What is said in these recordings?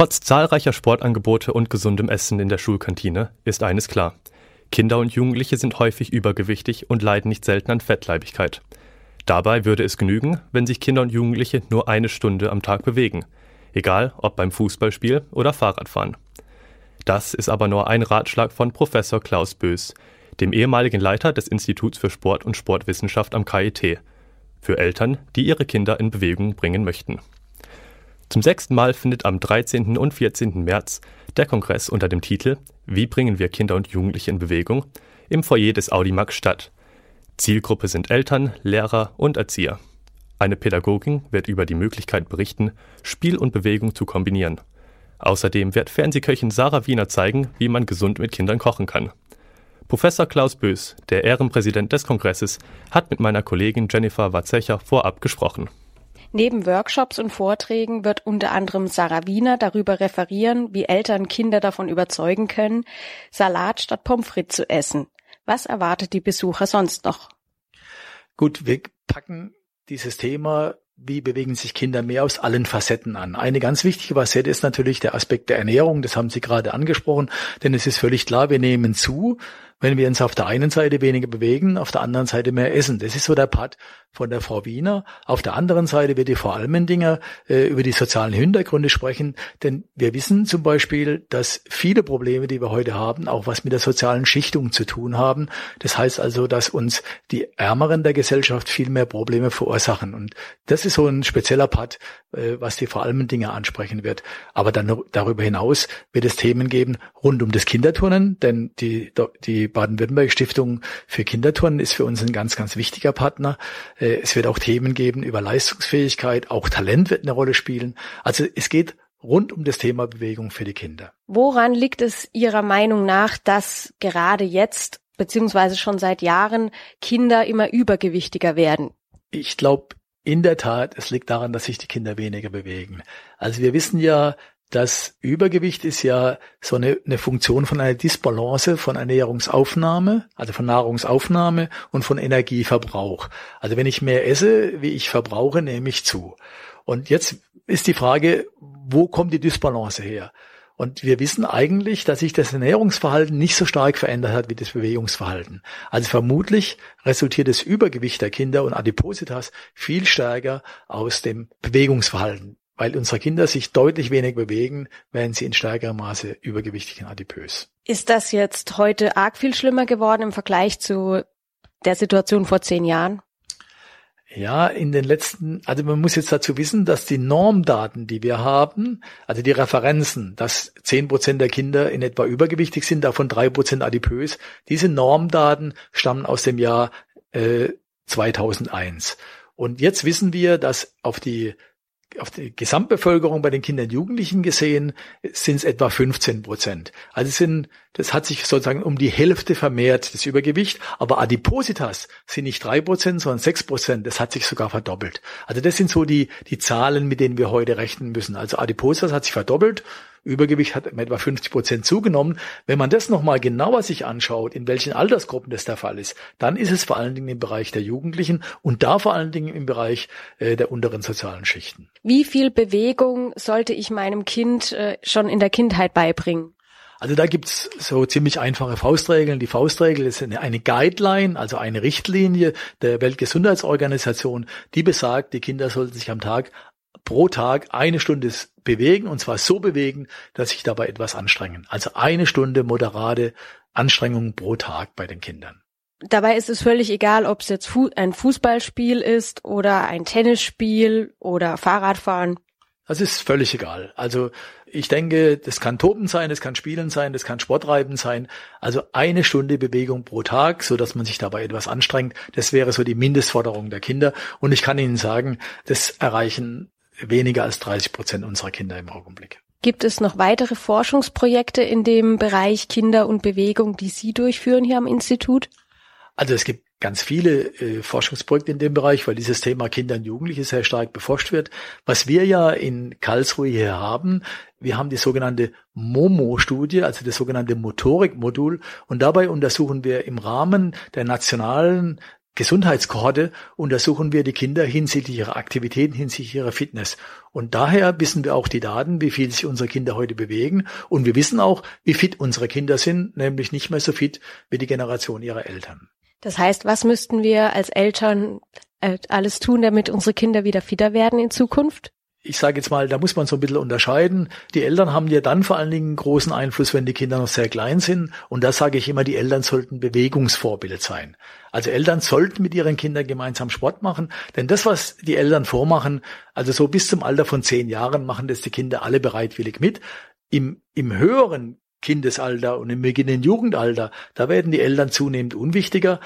Trotz zahlreicher Sportangebote und gesundem Essen in der Schulkantine ist eines klar. Kinder und Jugendliche sind häufig übergewichtig und leiden nicht selten an Fettleibigkeit. Dabei würde es genügen, wenn sich Kinder und Jugendliche nur eine Stunde am Tag bewegen, egal ob beim Fußballspiel oder Fahrradfahren. Das ist aber nur ein Ratschlag von Professor Klaus Bös, dem ehemaligen Leiter des Instituts für Sport und Sportwissenschaft am KIT, für Eltern, die ihre Kinder in Bewegung bringen möchten. Zum sechsten Mal findet am 13. und 14. März der Kongress unter dem Titel Wie bringen wir Kinder und Jugendliche in Bewegung im Foyer des Audimax statt. Zielgruppe sind Eltern, Lehrer und Erzieher. Eine Pädagogin wird über die Möglichkeit berichten, Spiel und Bewegung zu kombinieren. Außerdem wird Fernsehköchin Sarah Wiener zeigen, wie man gesund mit Kindern kochen kann. Professor Klaus Bös, der Ehrenpräsident des Kongresses, hat mit meiner Kollegin Jennifer Watzecher vorab gesprochen. Neben Workshops und Vorträgen wird unter anderem Sarah Wiener darüber referieren, wie Eltern Kinder davon überzeugen können, Salat statt Pommes frites zu essen. Was erwartet die Besucher sonst noch? Gut, wir packen dieses Thema wie bewegen sich Kinder mehr aus allen Facetten an. Eine ganz wichtige Facette ist natürlich der Aspekt der Ernährung, das haben Sie gerade angesprochen, denn es ist völlig klar, wir nehmen zu, wenn wir uns auf der einen Seite weniger bewegen, auf der anderen Seite mehr essen. Das ist so der Part von der Frau Wiener. Auf der anderen Seite wird die Frau Almendinger äh, über die sozialen Hintergründe sprechen, denn wir wissen zum Beispiel, dass viele Probleme, die wir heute haben, auch was mit der sozialen Schichtung zu tun haben. Das heißt also, dass uns die Ärmeren der Gesellschaft viel mehr Probleme verursachen. Und das ist so ein spezieller Part, äh, was die Frau Almendinger ansprechen wird. Aber dann darüber hinaus wird es Themen geben rund um das Kinderturnen, denn die, die Baden-Württemberg Stiftung für Kinderturnen ist für uns ein ganz, ganz wichtiger Partner. Äh, es wird auch Themen geben über Leistungsfähigkeit, auch Talent wird eine Rolle spielen. Also es geht rund um das Thema Bewegung für die Kinder. Woran liegt es Ihrer Meinung nach, dass gerade jetzt beziehungsweise schon seit Jahren Kinder immer übergewichtiger werden? Ich glaube, in der Tat, es liegt daran, dass sich die Kinder weniger bewegen. Also wir wissen ja, das Übergewicht ist ja so eine, eine Funktion von einer Disbalance von Ernährungsaufnahme, also von Nahrungsaufnahme und von Energieverbrauch. Also wenn ich mehr esse, wie ich verbrauche, nehme ich zu. Und jetzt ist die Frage, wo kommt die Disbalance her? Und wir wissen eigentlich, dass sich das Ernährungsverhalten nicht so stark verändert hat wie das Bewegungsverhalten. Also vermutlich resultiert das Übergewicht der Kinder und Adipositas viel stärker aus dem Bewegungsverhalten weil unsere Kinder sich deutlich weniger bewegen, werden sie in stärkerem Maße übergewichtig und adipös. Ist das jetzt heute arg viel schlimmer geworden im Vergleich zu der Situation vor zehn Jahren? Ja, in den letzten, also man muss jetzt dazu wissen, dass die Normdaten, die wir haben, also die Referenzen, dass zehn Prozent der Kinder in etwa übergewichtig sind, davon drei Prozent adipös, diese Normdaten stammen aus dem Jahr äh, 2001. Und jetzt wissen wir, dass auf die auf die Gesamtbevölkerung bei den Kindern und Jugendlichen gesehen sind es etwa 15 Prozent. Also sind, das hat sich sozusagen um die Hälfte vermehrt, das Übergewicht. Aber Adipositas sind nicht drei Prozent, sondern sechs Prozent. Das hat sich sogar verdoppelt. Also das sind so die, die Zahlen, mit denen wir heute rechnen müssen. Also Adipositas hat sich verdoppelt Übergewicht hat um etwa 50 Prozent zugenommen. Wenn man das nochmal genauer sich anschaut, in welchen Altersgruppen das der Fall ist, dann ist es vor allen Dingen im Bereich der Jugendlichen und da vor allen Dingen im Bereich äh, der unteren sozialen Schichten. Wie viel Bewegung sollte ich meinem Kind äh, schon in der Kindheit beibringen? Also da gibt's so ziemlich einfache Faustregeln. Die Faustregel ist eine, eine, Guideline, also eine Richtlinie der Weltgesundheitsorganisation, die besagt, die Kinder sollten sich am Tag pro Tag eine Stunde bewegen und zwar so bewegen, dass sich dabei etwas anstrengen. Also eine Stunde moderate Anstrengung pro Tag bei den Kindern. Dabei ist es völlig egal, ob es jetzt ein Fußballspiel ist oder ein Tennisspiel oder Fahrradfahren. Das ist völlig egal. Also ich denke, das kann Toben sein, das kann Spielen sein, das kann Sportreiben sein. Also eine Stunde Bewegung pro Tag, so dass man sich dabei etwas anstrengt. Das wäre so die Mindestforderung der Kinder. Und ich kann Ihnen sagen, das erreichen weniger als 30 Prozent unserer Kinder im Augenblick. Gibt es noch weitere Forschungsprojekte in dem Bereich Kinder und Bewegung, die Sie durchführen hier am Institut? Also es gibt ganz viele äh, Forschungsprojekte in dem Bereich, weil dieses Thema Kinder und Jugendliche sehr stark beforscht wird. Was wir ja in Karlsruhe hier haben, wir haben die sogenannte MOMO-Studie, also das sogenannte Motorikmodul. Und dabei untersuchen wir im Rahmen der nationalen Gesundheitskohorte untersuchen wir die Kinder hinsichtlich ihrer Aktivitäten, hinsichtlich ihrer Fitness. Und daher wissen wir auch die Daten, wie viel sich unsere Kinder heute bewegen. Und wir wissen auch, wie fit unsere Kinder sind, nämlich nicht mehr so fit wie die Generation ihrer Eltern. Das heißt, was müssten wir als Eltern äh, alles tun, damit unsere Kinder wieder fitter werden in Zukunft? Ich sage jetzt mal, da muss man so ein bisschen unterscheiden. Die Eltern haben ja dann vor allen Dingen großen Einfluss, wenn die Kinder noch sehr klein sind. Und da sage ich immer, die Eltern sollten Bewegungsvorbild sein. Also Eltern sollten mit ihren Kindern gemeinsam Sport machen. Denn das, was die Eltern vormachen, also so bis zum Alter von zehn Jahren machen das die Kinder alle bereitwillig mit. Im, im höheren Kindesalter und im beginnenden Jugendalter, da werden die Eltern zunehmend unwichtiger.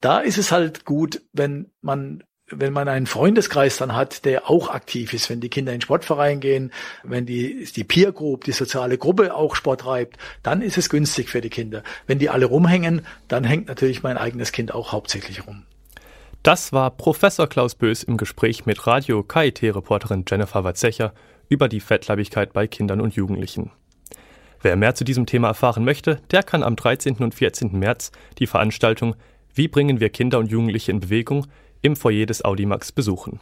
Da ist es halt gut, wenn man wenn man einen Freundeskreis dann hat, der auch aktiv ist, wenn die Kinder in Sportverein gehen, wenn die, die Peer Group, die soziale Gruppe auch Sport treibt, dann ist es günstig für die Kinder. Wenn die alle rumhängen, dann hängt natürlich mein eigenes Kind auch hauptsächlich rum. Das war Professor Klaus Bös im Gespräch mit Radio KIT-Reporterin Jennifer Watzecher über die Fettleibigkeit bei Kindern und Jugendlichen. Wer mehr zu diesem Thema erfahren möchte, der kann am 13. und 14. März die Veranstaltung Wie bringen wir Kinder und Jugendliche in Bewegung im Foyer des Audimax besuchen.